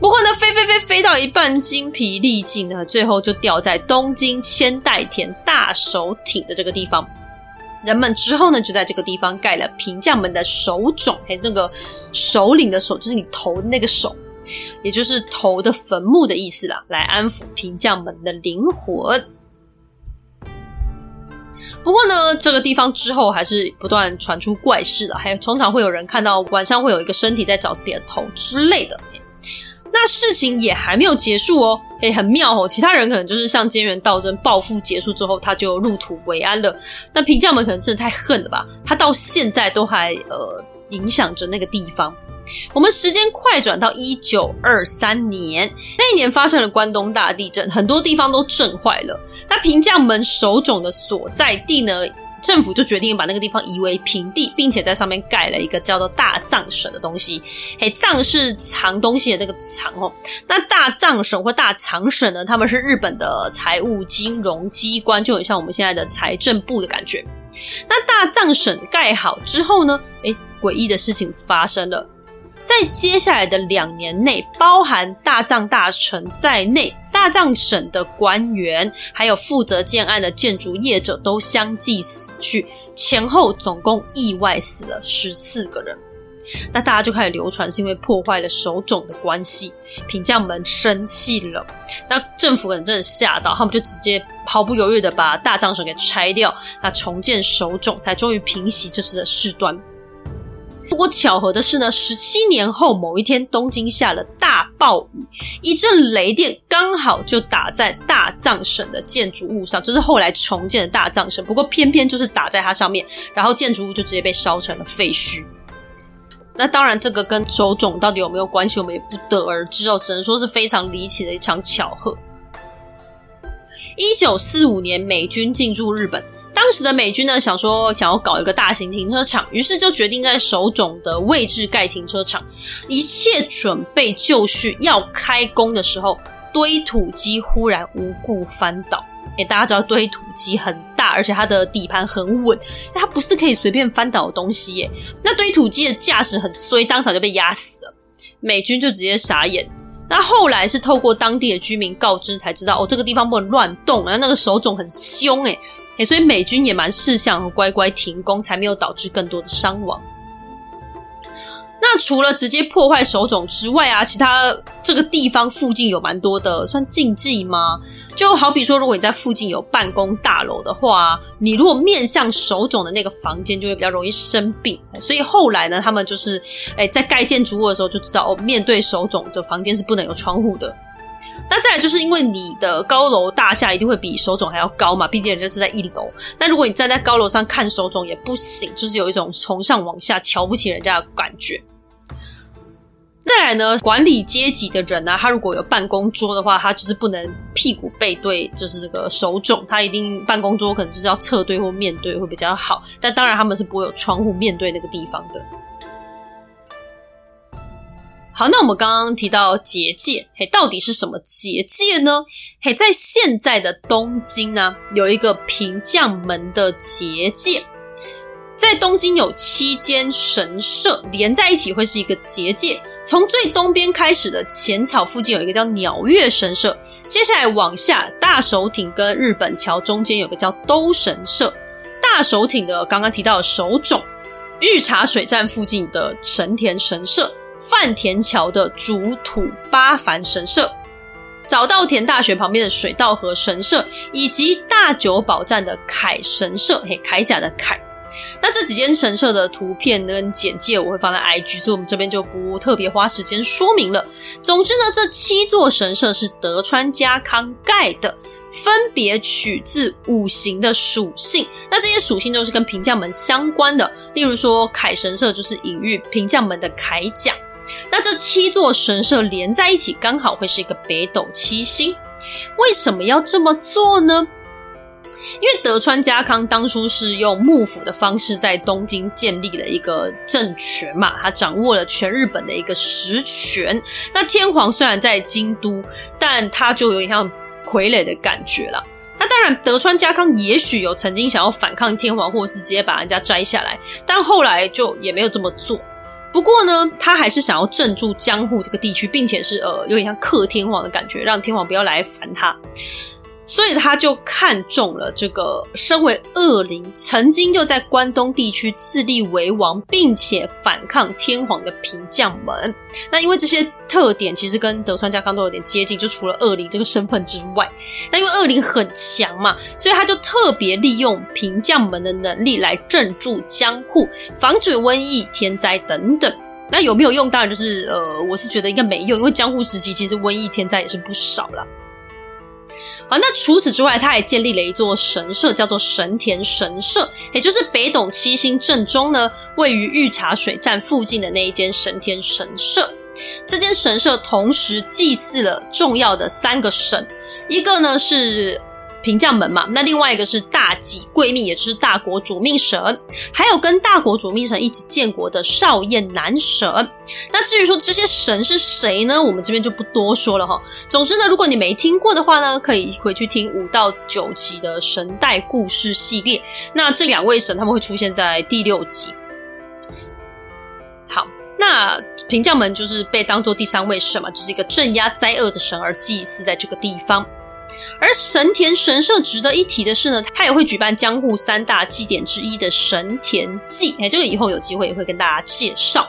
不过呢，飞飞飞飞到一半，精疲力尽呢，最后就掉在东京千代田大手町的这个地方。人们之后呢，就在这个地方盖了平将门的首冢，还有那个首领的首，就是你头那个首，也就是头的坟墓的意思啦，来安抚平将门的灵魂。不过呢，这个地方之后还是不断传出怪事的，还有通常会有人看到晚上会有一个身体在找自己的头之类的。那事情也还没有结束哦，诶，很妙哦。其他人可能就是像菅原道真暴富结束之后，他就入土为安了。那平将门可能真的太恨了吧，他到现在都还呃影响着那个地方。我们时间快转到一九二三年，那一年发生了关东大地震，很多地方都震坏了。那平将门首冢的所在地呢？政府就决定把那个地方夷为平地，并且在上面盖了一个叫做大藏省的东西。嘿，藏是藏东西的那个藏哦。那大藏省或大藏省呢，他们是日本的财务金融机关，就很像我们现在的财政部的感觉。那大藏省盖好之后呢，诶，诡异的事情发生了。在接下来的两年内，包含大藏大臣在内，大藏省的官员还有负责建案的建筑业者都相继死去，前后总共意外死了十四个人。那大家就开始流传是因为破坏了手冢的关系，品将们生气了。那政府可能真的吓到，他们就直接毫不犹豫的把大藏省给拆掉，那重建手冢，才终于平息这次的事端。不过巧合的是呢，十七年后某一天，东京下了大暴雨，一阵雷电刚好就打在大藏省的建筑物上，就是后来重建的大藏省。不过偏偏就是打在它上面，然后建筑物就直接被烧成了废墟。那当然，这个跟手冢到底有没有关系，我们也不得而知哦，只能说是非常离奇的一场巧合。一九四五年，美军进驻日本。当时的美军呢，想说想要搞一个大型停车场，于是就决定在手冢的位置盖停车场。一切准备就绪，要开工的时候，堆土机忽然无故翻倒。诶，大家知道堆土机很大，而且它的底盘很稳，它不是可以随便翻倒的东西耶。那堆土机的驾驶很衰，当场就被压死了。美军就直接傻眼。那后来是透过当地的居民告知才知道，哦，这个地方不能乱动，然后那个手冢很凶，诶诶，所以美军也蛮识相和乖乖停工，才没有导致更多的伤亡。那除了直接破坏手冢之外啊，其他这个地方附近有蛮多的算禁忌吗？就好比说，如果你在附近有办公大楼的话，你如果面向手冢的那个房间，就会比较容易生病。所以后来呢，他们就是诶在盖建筑物的时候就知道，哦，面对手冢的房间是不能有窗户的。那再来就是因为你的高楼大厦一定会比手冢还要高嘛，毕竟人家是在一楼。那如果你站在高楼上看手冢也不行，就是有一种从上往下瞧不起人家的感觉。再来呢，管理阶级的人呢、他如果有办公桌的话，他就是不能屁股背对，就是这个手冢，他一定办公桌可能就是要侧对或面对会比较好。但当然他们是不会有窗户面对那个地方的。好，那我们刚刚提到结界，嘿，到底是什么结界呢？嘿，在现在的东京呢、有一个平将门的结界。在东京有七间神社连在一起，会是一个结界。从最东边开始的浅草附近有一个叫鸟月神社，接下来往下大手町跟日本桥中间有个叫兜神社。大手町的刚刚提到的手冢，御茶水站附近的神田神社，饭田桥的竹土八幡神社，早稻田大学旁边的水稻河神社，以及大久保站的铠神社，嘿，铠甲的铠。那这几间神社的图片跟简介我会放在 IG，所以我们这边就不特别花时间说明了。总之呢，这七座神社是德川家康盖的，分别取自五行的属性。那这些属性都是跟平将门相关的，例如说铠神社就是隐喻平将门的铠甲。那这七座神社连在一起，刚好会是一个北斗七星。为什么要这么做呢？因为德川家康当初是用幕府的方式在东京建立了一个政权嘛，他掌握了全日本的一个实权。那天皇虽然在京都，但他就有点像傀儡的感觉了。那当然，德川家康也许有曾经想要反抗天皇，或是直接把人家摘下来，但后来就也没有这么做。不过呢，他还是想要镇住江户这个地区，并且是呃有点像克天皇的感觉，让天皇不要来烦他。所以他就看中了这个身为恶灵，曾经就在关东地区自立为王，并且反抗天皇的平将门。那因为这些特点其实跟德川家康都有点接近，就除了恶灵这个身份之外，那因为恶灵很强嘛，所以他就特别利用平将门的能力来镇住江户，防止瘟疫、天灾等等。那有没有用？当然就是呃，我是觉得应该没用，因为江户时期其实瘟疫、天灾也是不少啦。好，那除此之外，他还建立了一座神社，叫做神田神社，也就是北斗七星正中呢，位于御茶水站附近的那一间神田神社。这间神社同时祭祀了重要的三个神，一个呢是。平将门嘛，那另外一个是大己贵命，也就是大国主命神，还有跟大国主命神一起建国的少彦男神。那至于说这些神是谁呢？我们这边就不多说了哈。总之呢，如果你没听过的话呢，可以回去听五到九集的神代故事系列。那这两位神他们会出现在第六集。好，那平将门就是被当做第三位神嘛，就是一个镇压灾厄的神而祭祀在这个地方。而神田神社值得一提的是呢，它也会举办江户三大祭典之一的神田祭，哎，这个以后有机会也会跟大家介绍。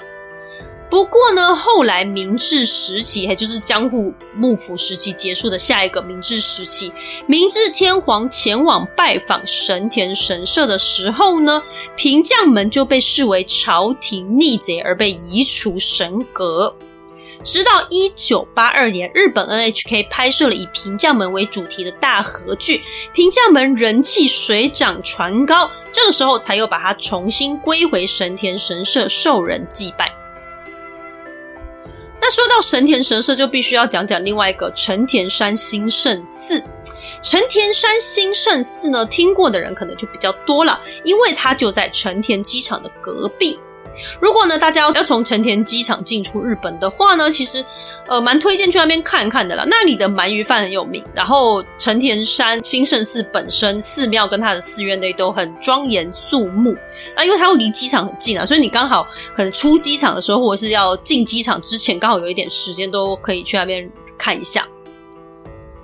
不过呢，后来明治时期，也就是江户幕府时期结束的下一个明治时期，明治天皇前往拜访神田神社的时候呢，平将门就被视为朝廷逆贼而被移除神格。直到一九八二年，日本 NHK 拍摄了以平将门为主题的大合剧，平将门人气水涨船高，这个时候才又把它重新归回神田神社受人祭拜。那说到神田神社，就必须要讲讲另外一个成田山新胜寺。成田山新胜寺呢，听过的人可能就比较多了，因为它就在成田机场的隔壁。如果呢，大家要从成田机场进出日本的话呢，其实呃蛮推荐去那边看看的啦。那里的鳗鱼饭很有名，然后成田山新胜寺本身寺庙跟它的寺院内都很庄严肃穆。那因为它会离机场很近啊，所以你刚好可能出机场的时候，或者是要进机场之前，刚好有一点时间，都可以去那边看一下。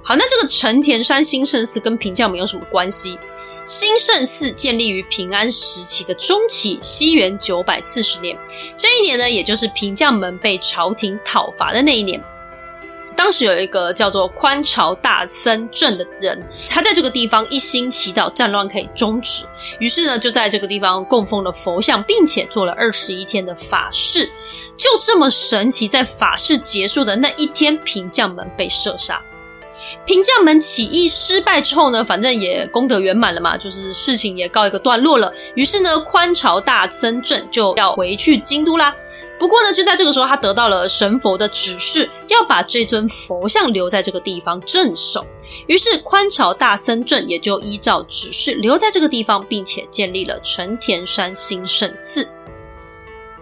好，那这个成田山新胜寺跟平价门有什么关系？新胜寺建立于平安时期的中期，西元九百四十年。这一年呢，也就是平将门被朝廷讨伐的那一年。当时有一个叫做宽朝大僧正的人，他在这个地方一心祈祷战乱可以终止，于是呢，就在这个地方供奉了佛像，并且做了二十一天的法事。就这么神奇，在法事结束的那一天，平将门被射杀。平将门起义失败之后呢，反正也功德圆满了嘛，就是事情也告一个段落了。于是呢，宽朝大僧正就要回去京都啦。不过呢，就在这个时候，他得到了神佛的指示，要把这尊佛像留在这个地方镇守。于是宽朝大僧正也就依照指示留在这个地方，并且建立了成田山新胜寺。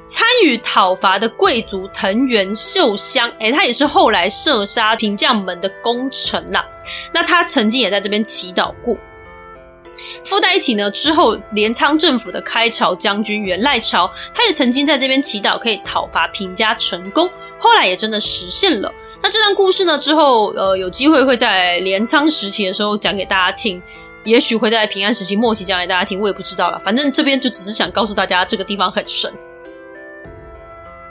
参与讨伐的贵族藤原秀香，诶，他也是后来射杀平将门的功臣啦。那他曾经也在这边祈祷过。附带一提呢，之后镰仓政府的开朝将军源赖朝，他也曾经在这边祈祷可以讨伐平家成功，后来也真的实现了。那这段故事呢，之后呃有机会会在镰仓时期的时候讲给大家听，也许会在平安时期末期讲给大家听，我也不知道了。反正这边就只是想告诉大家，这个地方很神。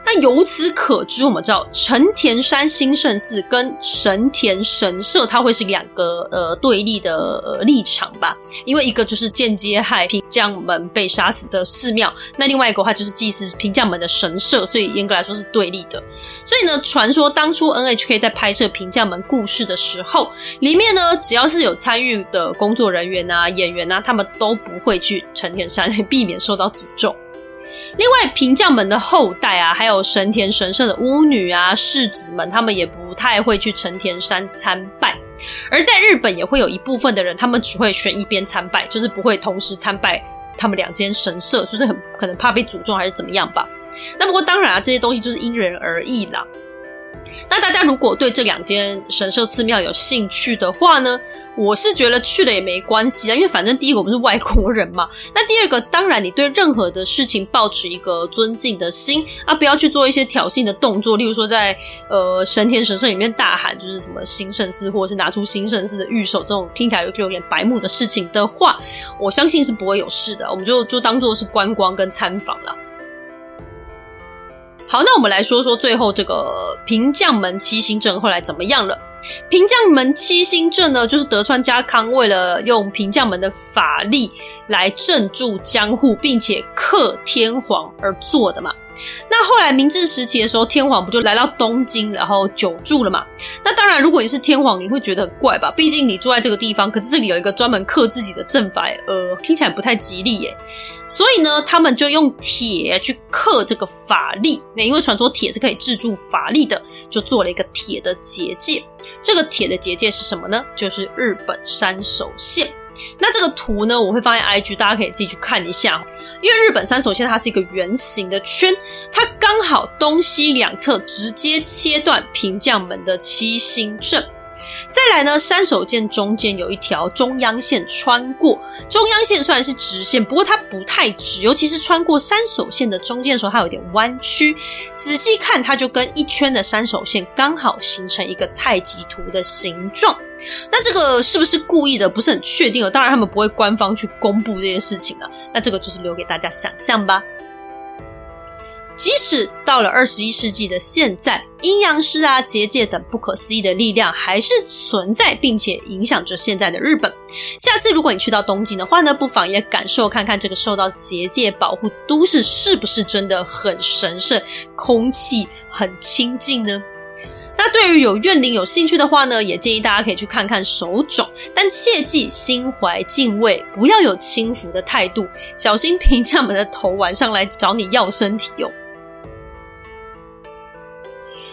那由此可知，我们知道成田山新胜寺跟神田神社，它会是两个呃对立的立场吧？因为一个就是间接害平将门被杀死的寺庙，那另外一个的话就是祭祀平将门的神社，所以严格来说是对立的。所以呢，传说当初 NHK 在拍摄平将门故事的时候，里面呢只要是有参与的工作人员啊、演员啊，他们都不会去成田山，避免受到诅咒。另外，平将门的后代啊，还有神田神社的巫女啊、世子们，他们也不太会去成田山参拜。而在日本也会有一部分的人，他们只会选一边参拜，就是不会同时参拜他们两间神社，就是很可能怕被诅咒还是怎么样吧。那不过当然啊，这些东西就是因人而异啦。那大家如果对这两间神社寺庙有兴趣的话呢，我是觉得去了也没关系啊，因为反正第一个我们是外国人嘛。那第二个，当然你对任何的事情保持一个尊敬的心啊，不要去做一些挑衅的动作，例如说在呃神田神社里面大喊就是什么新圣寺，或者是拿出新圣寺的玉手这种听起来有有点白目的事情的话，我相信是不会有事的。我们就就当做是观光跟参访了。好，那我们来说说最后这个平将门七星阵后来怎么样了。平将门七星阵呢，就是德川家康为了用平将门的法力来镇住江户，并且克天皇而做的嘛。那后来明治时期的时候，天皇不就来到东京，然后久住了嘛？那当然，如果你是天皇，你会觉得很怪吧？毕竟你住在这个地方，可是这里有一个专门克自己的阵法，呃，听起来不太吉利耶。所以呢，他们就用铁去克这个法力。那因为传说铁是可以制住法力的，就做了一个铁的结界。这个铁的结界是什么呢？就是日本山手线。那这个图呢，我会放在 IG，大家可以自己去看一下。因为日本山首先它是一个圆形的圈，它刚好东西两侧直接切断平将门的七星阵。再来呢，山手线中间有一条中央线穿过，中央线虽然是直线，不过它不太直，尤其是穿过山手线的中间的时候，它有点弯曲。仔细看，它就跟一圈的山手线刚好形成一个太极图的形状。那这个是不是故意的？不是很确定哦。当然，他们不会官方去公布这件事情啊。那这个就是留给大家想象吧。即使到了二十一世纪的现在，阴阳师啊、结界等不可思议的力量还是存在，并且影响着现在的日本。下次如果你去到东京的话呢，不妨也感受看看这个受到结界保护都市是不是真的很神圣，空气很清净呢？那对于有怨灵有兴趣的话呢，也建议大家可以去看看手冢，但切记心怀敬畏，不要有轻浮的态度，小心平将们的头晚上来找你要身体哦。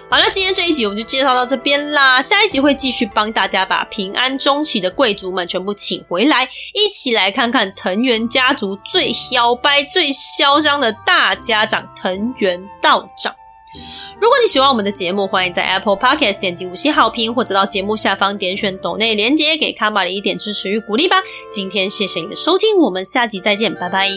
好了，今天这一集我们就介绍到这边啦。下一集会继续帮大家把平安中期的贵族们全部请回来，一起来看看藤原家族最摇摆、最嚣张的大家长藤原道长。如果你喜欢我们的节目，欢迎在 Apple Podcast 点击五星好评，或者到节目下方点选抖内连接，给卡玛里一点支持与鼓励吧。今天谢谢你的收听，我们下集再见，拜拜。